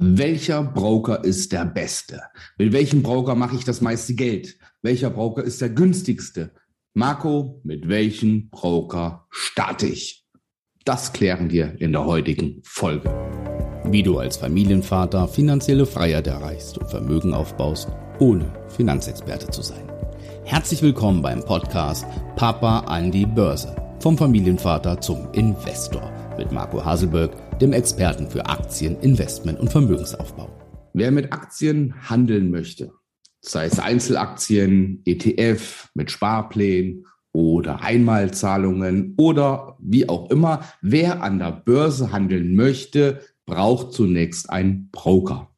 Welcher Broker ist der beste? Mit welchem Broker mache ich das meiste Geld? Welcher Broker ist der günstigste? Marco, mit welchem Broker starte ich? Das klären wir in der heutigen Folge. Wie du als Familienvater finanzielle Freiheit erreichst und Vermögen aufbaust, ohne Finanzexperte zu sein. Herzlich willkommen beim Podcast Papa an die Börse. Vom Familienvater zum Investor mit Marco Haselberg dem Experten für Aktien, Investment und Vermögensaufbau. Wer mit Aktien handeln möchte, sei es Einzelaktien, ETF mit Sparplänen oder Einmalzahlungen oder wie auch immer, wer an der Börse handeln möchte, braucht zunächst einen Broker.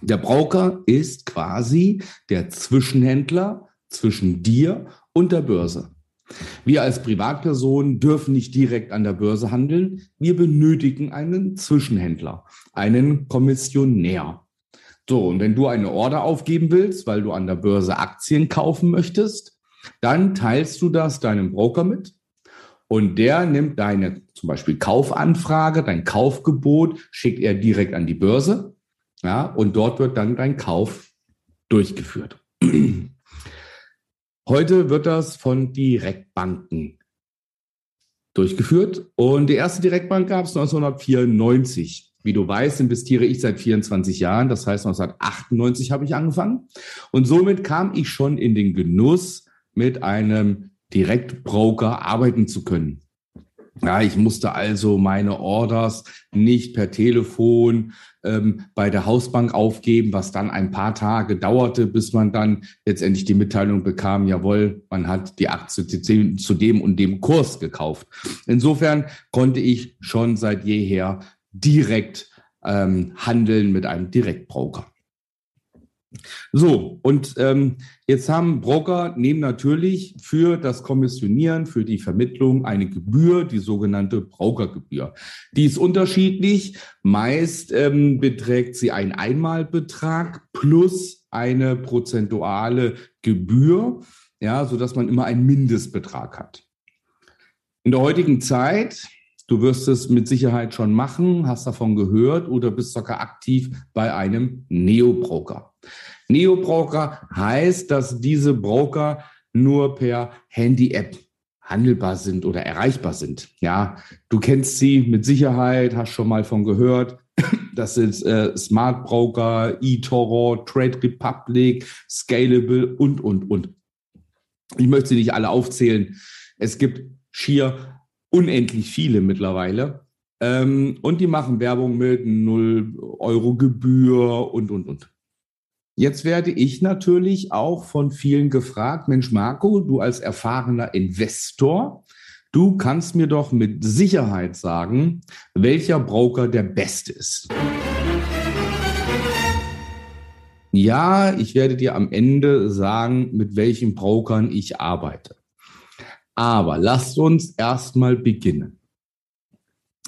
Der Broker ist quasi der Zwischenhändler zwischen dir und der Börse. Wir als Privatperson dürfen nicht direkt an der Börse handeln. Wir benötigen einen Zwischenhändler, einen Kommissionär. So, und wenn du eine Order aufgeben willst, weil du an der Börse Aktien kaufen möchtest, dann teilst du das deinem Broker mit und der nimmt deine zum Beispiel Kaufanfrage, dein Kaufgebot, schickt er direkt an die Börse. Ja, und dort wird dann dein Kauf durchgeführt. Heute wird das von Direktbanken durchgeführt. Und die erste Direktbank gab es 1994. Wie du weißt, investiere ich seit 24 Jahren. Das heißt, 1998 habe ich angefangen. Und somit kam ich schon in den Genuss, mit einem Direktbroker arbeiten zu können. Ja, ich musste also meine Orders nicht per Telefon ähm, bei der Hausbank aufgeben, was dann ein paar Tage dauerte, bis man dann letztendlich die Mitteilung bekam, jawohl, man hat die Aktie zu dem und dem Kurs gekauft. Insofern konnte ich schon seit jeher direkt ähm, handeln mit einem Direktbroker. So, und ähm, jetzt haben Broker nehmen natürlich für das Kommissionieren, für die Vermittlung eine Gebühr, die sogenannte Brokergebühr. Die ist unterschiedlich. Meist ähm, beträgt sie einen Einmalbetrag plus eine prozentuale Gebühr, ja, so dass man immer einen Mindestbetrag hat. In der heutigen Zeit Du wirst es mit Sicherheit schon machen, hast davon gehört oder bist sogar aktiv bei einem Neo-Broker. Neo-Broker heißt, dass diese Broker nur per Handy-App handelbar sind oder erreichbar sind. Ja, du kennst sie mit Sicherheit, hast schon mal von gehört. Das sind äh, Smart Broker, eToro, Trade Republic, Scalable und, und, und. Ich möchte sie nicht alle aufzählen. Es gibt schier unendlich viele mittlerweile. Ähm, und die machen Werbung mit 0 Euro Gebühr und, und, und. Jetzt werde ich natürlich auch von vielen gefragt, Mensch Marco, du als erfahrener Investor, du kannst mir doch mit Sicherheit sagen, welcher Broker der beste ist. Ja, ich werde dir am Ende sagen, mit welchen Brokern ich arbeite. Aber lasst uns erstmal beginnen.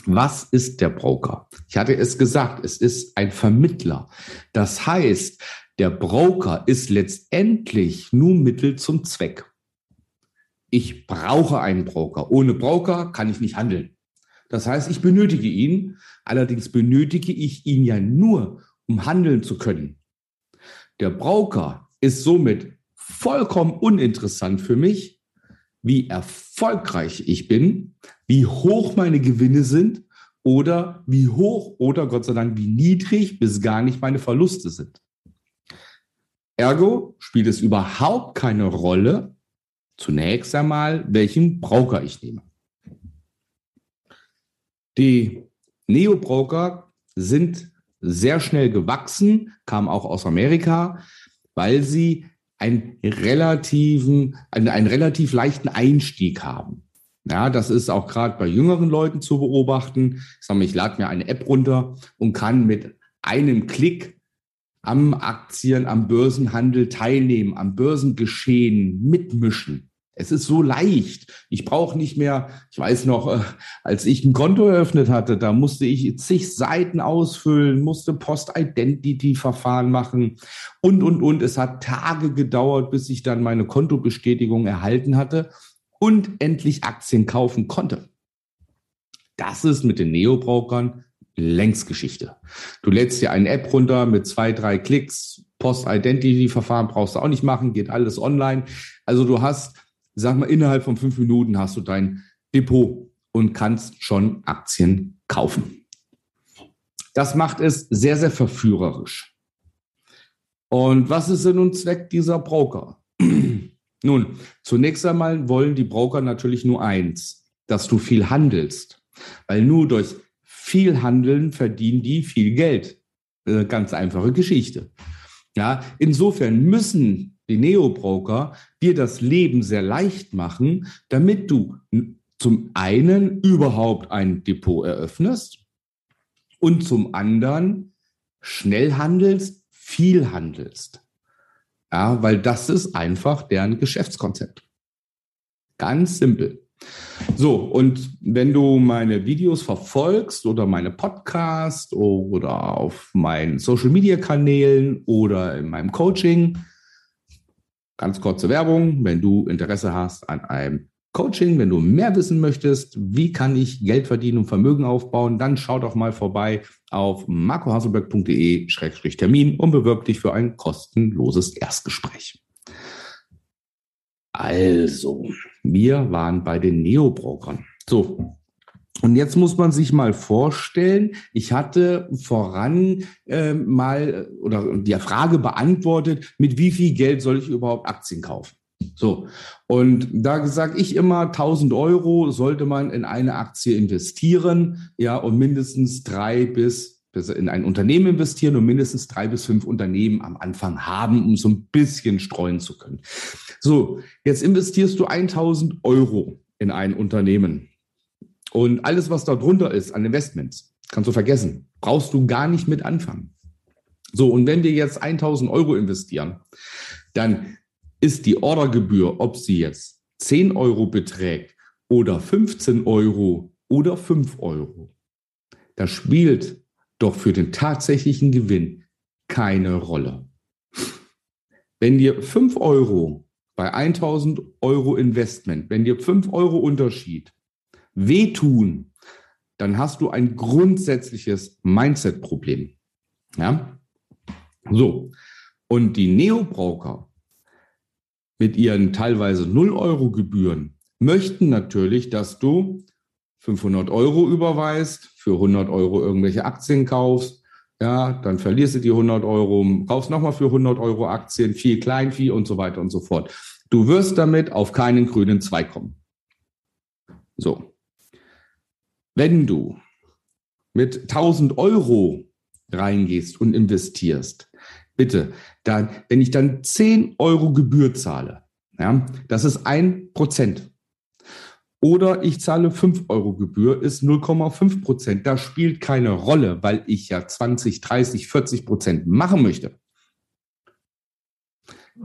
Was ist der Broker? Ich hatte es gesagt, es ist ein Vermittler. Das heißt, der Broker ist letztendlich nur Mittel zum Zweck. Ich brauche einen Broker. Ohne Broker kann ich nicht handeln. Das heißt, ich benötige ihn. Allerdings benötige ich ihn ja nur, um handeln zu können. Der Broker ist somit vollkommen uninteressant für mich, wie erfolgreich ich bin, wie hoch meine Gewinne sind oder wie hoch oder Gott sei Dank wie niedrig bis gar nicht meine Verluste sind. Ergo spielt es überhaupt keine Rolle, zunächst einmal, welchen Broker ich nehme. Die Neo-Broker sind sehr schnell gewachsen, kamen auch aus Amerika, weil sie einen relativen, einen, einen relativ leichten Einstieg haben. Ja, das ist auch gerade bei jüngeren Leuten zu beobachten. Ich ich lade mir eine App runter und kann mit einem Klick am Aktien, am Börsenhandel teilnehmen, am Börsengeschehen mitmischen. Es ist so leicht. Ich brauche nicht mehr, ich weiß noch, äh, als ich ein Konto eröffnet hatte, da musste ich zig Seiten ausfüllen, musste Post-Identity-Verfahren machen und, und, und. Es hat Tage gedauert, bis ich dann meine Kontobestätigung erhalten hatte und endlich Aktien kaufen konnte. Das ist mit den Neobrokern längst Geschichte. Du lädst dir eine App runter mit zwei, drei Klicks, Post-Identity-Verfahren brauchst du auch nicht machen, geht alles online. Also du hast, sag mal, innerhalb von fünf Minuten hast du dein Depot und kannst schon Aktien kaufen. Das macht es sehr, sehr verführerisch. Und was ist Sinn und Zweck dieser Broker? Nun, zunächst einmal wollen die Broker natürlich nur eins, dass du viel handelst, weil nur durch viel Handeln verdienen die viel Geld. Äh, ganz einfache Geschichte. Ja, insofern müssen die Neo-Broker dir das Leben sehr leicht machen, damit du zum einen überhaupt ein Depot eröffnest und zum anderen schnell handelst, viel handelst. Ja, weil das ist einfach deren Geschäftskonzept. Ganz simpel. So, und wenn du meine Videos verfolgst oder meine Podcasts oder auf meinen Social Media Kanälen oder in meinem Coaching, ganz kurze Werbung, wenn du Interesse hast an einem Coaching, wenn du mehr wissen möchtest, wie kann ich Geld verdienen und Vermögen aufbauen, dann schau doch mal vorbei auf marcohaselberg.de-termin und bewirb dich für ein kostenloses Erstgespräch. Also, wir waren bei den Neobrokern. So. Und jetzt muss man sich mal vorstellen, ich hatte voran äh, mal oder die Frage beantwortet, mit wie viel Geld soll ich überhaupt Aktien kaufen? So, und da sage ich immer, 1000 Euro sollte man in eine Aktie investieren, ja, und mindestens drei bis in ein Unternehmen investieren und mindestens drei bis fünf Unternehmen am Anfang haben, um so ein bisschen streuen zu können. So, jetzt investierst du 1000 Euro in ein Unternehmen und alles, was da drunter ist an Investments, kannst du vergessen. Brauchst du gar nicht mit anfangen. So, und wenn wir jetzt 1000 Euro investieren, dann ist die Ordergebühr, ob sie jetzt 10 Euro beträgt oder 15 Euro oder 5 Euro, das spielt doch für den tatsächlichen Gewinn keine Rolle. Wenn dir 5 Euro bei 1000 Euro Investment, wenn dir 5 Euro Unterschied wehtun, dann hast du ein grundsätzliches Mindset-Problem. Ja? So. Und die Neobroker mit ihren teilweise 0 Euro Gebühren möchten natürlich, dass du 500 Euro überweist, für 100 Euro irgendwelche Aktien kaufst, ja, dann verlierst du die 100 Euro, kaufst nochmal für 100 Euro Aktien, viel Kleinvieh und so weiter und so fort. Du wirst damit auf keinen grünen Zweig kommen. So. Wenn du mit 1000 Euro reingehst und investierst, bitte, dann, wenn ich dann 10 Euro Gebühr zahle, ja, das ist ein Prozent oder ich zahle 5 Euro Gebühr, ist 0,5 Prozent. Das spielt keine Rolle, weil ich ja 20, 30, 40 Prozent machen möchte.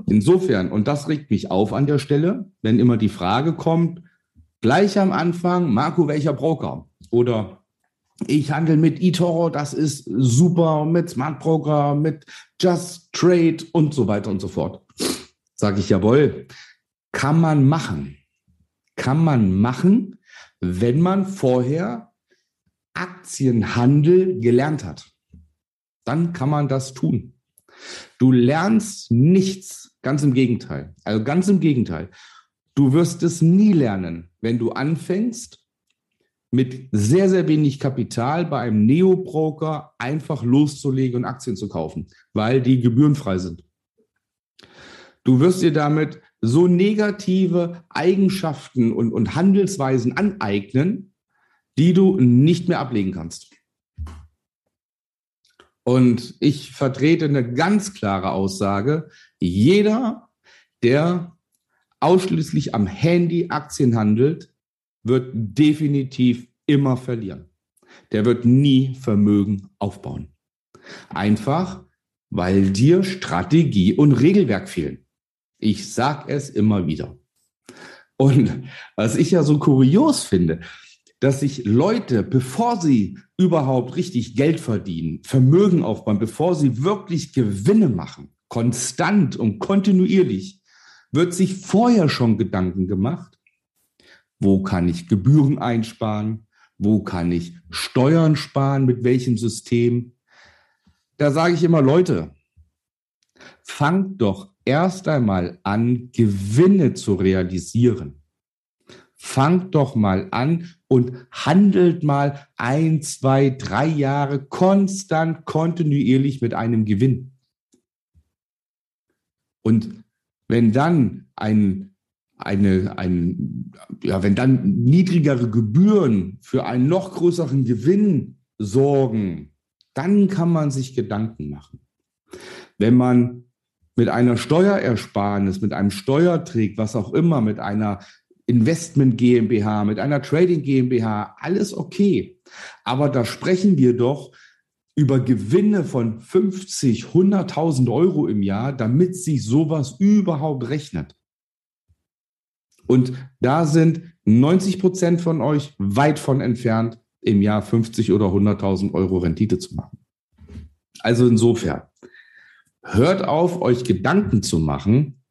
Insofern, und das regt mich auf an der Stelle, wenn immer die Frage kommt, gleich am Anfang, Marco, welcher Broker? Oder ich handle mit eToro, das ist super, mit Smart Broker, mit Just Trade und so weiter und so fort. Sage ich, jawohl, kann man machen kann man machen, wenn man vorher Aktienhandel gelernt hat. Dann kann man das tun. Du lernst nichts, ganz im Gegenteil. Also ganz im Gegenteil. Du wirst es nie lernen, wenn du anfängst, mit sehr, sehr wenig Kapital bei einem Neo-Broker einfach loszulegen und Aktien zu kaufen, weil die gebührenfrei sind. Du wirst dir damit so negative Eigenschaften und, und Handelsweisen aneignen, die du nicht mehr ablegen kannst. Und ich vertrete eine ganz klare Aussage. Jeder, der ausschließlich am Handy Aktien handelt, wird definitiv immer verlieren. Der wird nie Vermögen aufbauen. Einfach, weil dir Strategie und Regelwerk fehlen. Ich sag es immer wieder. Und was ich ja so kurios finde, dass sich Leute, bevor sie überhaupt richtig Geld verdienen, Vermögen aufbauen, bevor sie wirklich Gewinne machen, konstant und kontinuierlich, wird sich vorher schon Gedanken gemacht, wo kann ich Gebühren einsparen, Wo kann ich Steuern sparen? Mit welchem System? Da sage ich immer, Leute, fangt doch erst einmal an, Gewinne zu realisieren. Fangt doch mal an und handelt mal ein, zwei, drei Jahre konstant, kontinuierlich mit einem Gewinn. Und wenn dann ein, eine, ein, ja, wenn dann niedrigere Gebühren für einen noch größeren Gewinn sorgen, dann kann man sich Gedanken machen. Wenn man mit einer Steuerersparnis, mit einem Steuertrick, was auch immer, mit einer Investment GmbH, mit einer Trading GmbH, alles okay. Aber da sprechen wir doch über Gewinne von 50, 100.000 Euro im Jahr, damit sich sowas überhaupt rechnet. Und da sind 90 Prozent von euch weit von entfernt, im Jahr 50 oder 100.000 Euro Rendite zu machen. Also insofern, hört auf, euch Gedanken zu machen,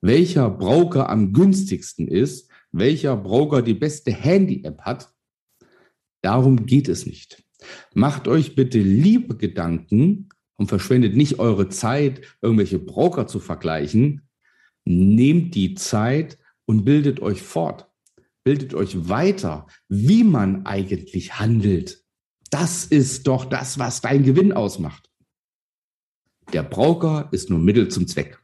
welcher Broker am günstigsten ist, welcher Broker die beste Handy-App hat. Darum geht es nicht. Macht euch bitte lieber Gedanken und verschwendet nicht eure Zeit, irgendwelche Broker zu vergleichen. Nehmt die Zeit und bildet euch fort. Bildet euch weiter, wie man eigentlich handelt. Das ist doch das, was dein Gewinn ausmacht. Der Broker ist nur Mittel zum Zweck.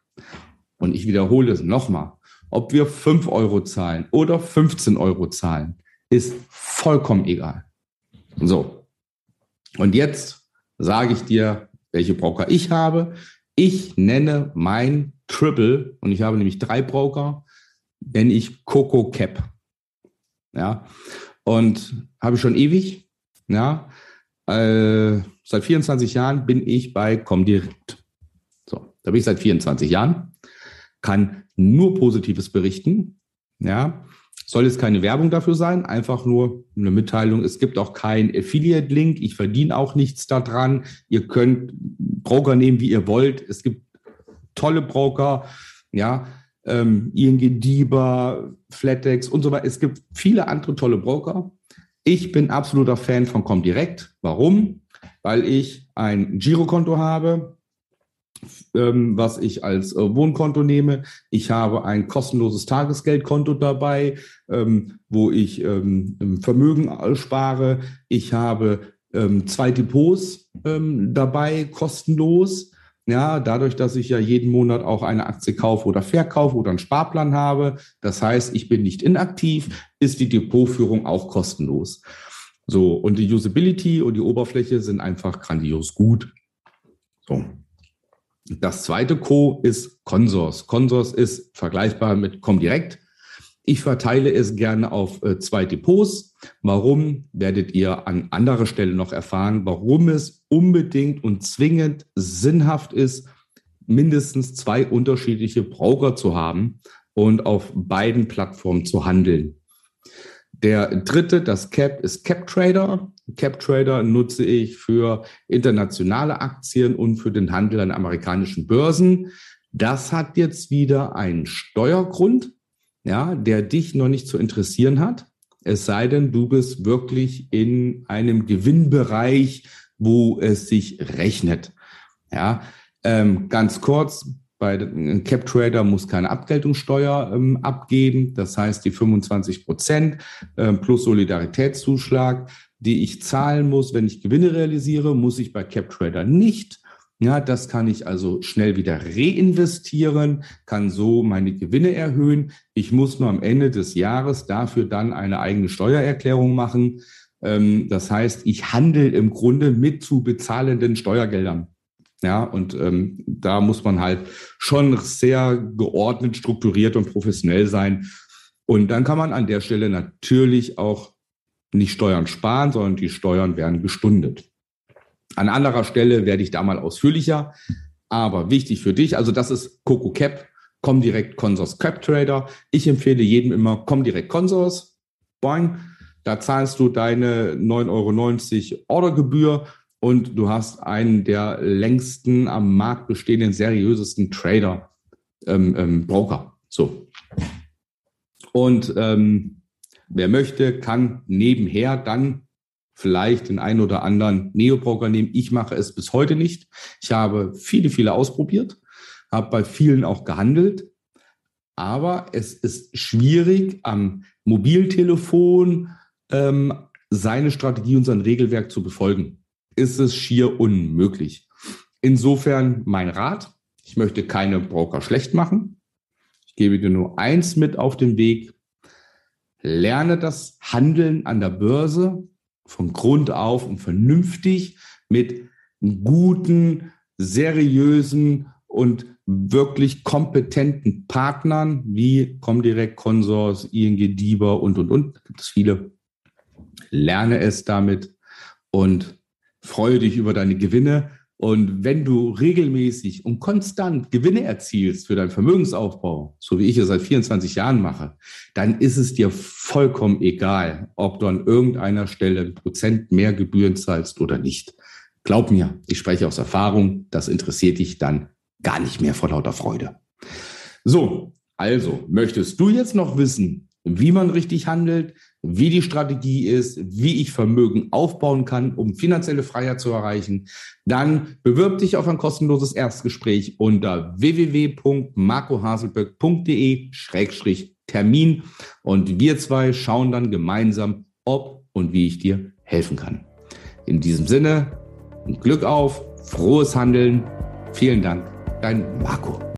Und ich wiederhole es nochmal. Ob wir 5 Euro zahlen oder 15 Euro zahlen, ist vollkommen egal. So. Und jetzt sage ich dir, welche Broker ich habe. Ich nenne mein Triple, und ich habe nämlich drei Broker, nenne ich Coco Cap. Ja. Und habe ich schon ewig. Ja. Äh, seit 24 Jahren bin ich bei Comdirect. Da bin ich seit 24 Jahren, kann nur Positives berichten. Ja, soll jetzt keine Werbung dafür sein, einfach nur eine Mitteilung. Es gibt auch keinen Affiliate-Link. Ich verdiene auch nichts daran. Ihr könnt Broker nehmen, wie ihr wollt. Es gibt tolle Broker, ja, ähm, ING DIBA, Flatex und so weiter. Es gibt viele andere tolle Broker. Ich bin absoluter Fan von Comdirect. Warum? Weil ich ein Girokonto habe, ähm, was ich als äh, Wohnkonto nehme. Ich habe ein kostenloses Tagesgeldkonto dabei, ähm, wo ich ähm, Vermögen spare. Ich habe zwei Depots dabei, kostenlos. Ja, dadurch, dass ich ja jeden Monat auch eine Aktie kaufe oder verkaufe oder einen Sparplan habe. Das heißt, ich bin nicht inaktiv, ist die Depotführung auch kostenlos. So, und die Usability und die Oberfläche sind einfach grandios gut. So. Das zweite Co ist Consors. Consors ist vergleichbar mit Comdirect. Ich verteile es gerne auf äh, zwei Depots. Warum werdet ihr an anderer Stelle noch erfahren, warum es unbedingt und zwingend sinnhaft ist, mindestens zwei unterschiedliche Broker zu haben und auf beiden Plattformen zu handeln. Der dritte, das Cap, ist Cap Trader. Cap Trader nutze ich für internationale Aktien und für den Handel an amerikanischen Börsen. Das hat jetzt wieder einen Steuergrund, ja, der dich noch nicht zu interessieren hat. Es sei denn, du bist wirklich in einem Gewinnbereich, wo es sich rechnet. Ja, ähm, ganz kurz, bei ein Cap Trader muss keine Abgeltungssteuer ähm, abgeben. Das heißt, die 25 Prozent äh, plus Solidaritätszuschlag, die ich zahlen muss, wenn ich Gewinne realisiere, muss ich bei Cap Trader nicht. Ja, das kann ich also schnell wieder reinvestieren, kann so meine Gewinne erhöhen. Ich muss nur am Ende des Jahres dafür dann eine eigene Steuererklärung machen. Ähm, das heißt, ich handle im Grunde mit zu bezahlenden Steuergeldern. Ja, und ähm, da muss man halt schon sehr geordnet, strukturiert und professionell sein. Und dann kann man an der Stelle natürlich auch nicht Steuern sparen, sondern die Steuern werden gestundet. An anderer Stelle werde ich da mal ausführlicher. Aber wichtig für dich, also das ist Coco Cap, komm direkt Consors Cap Trader. Ich empfehle jedem immer, komm direkt Consors. Boing. Da zahlst du deine 9,90 Euro Ordergebühr und du hast einen der längsten am Markt bestehenden, seriösesten Trader, ähm, ähm, Broker. So. Und ähm, wer möchte, kann nebenher dann vielleicht den einen oder anderen Neobroker nehmen. Ich mache es bis heute nicht. Ich habe viele, viele ausprobiert, habe bei vielen auch gehandelt. Aber es ist schwierig, am Mobiltelefon ähm, seine Strategie und sein Regelwerk zu befolgen. Ist es schier unmöglich. Insofern mein Rat, ich möchte keine Broker schlecht machen. Ich gebe dir nur eins mit auf den Weg. Lerne das Handeln an der Börse von Grund auf und vernünftig mit guten, seriösen und wirklich kompetenten Partnern wie Comdirect, Consors, ING, DIBA und, und, und. Da gibt es viele. Lerne es damit und freue dich über deine Gewinne. Und wenn du regelmäßig und konstant Gewinne erzielst für deinen Vermögensaufbau, so wie ich es seit 24 Jahren mache, dann ist es dir vollkommen egal, ob du an irgendeiner Stelle ein Prozent mehr Gebühren zahlst oder nicht. Glaub mir, ich spreche aus Erfahrung, das interessiert dich dann gar nicht mehr vor lauter Freude. So, also, möchtest du jetzt noch wissen, wie man richtig handelt, wie die Strategie ist, wie ich Vermögen aufbauen kann, um finanzielle Freiheit zu erreichen, dann bewirb dich auf ein kostenloses Erstgespräch unter www.marcohaselberg.de-termin und wir zwei schauen dann gemeinsam, ob und wie ich dir helfen kann. In diesem Sinne, Glück auf, frohes Handeln. Vielen Dank, dein Marco.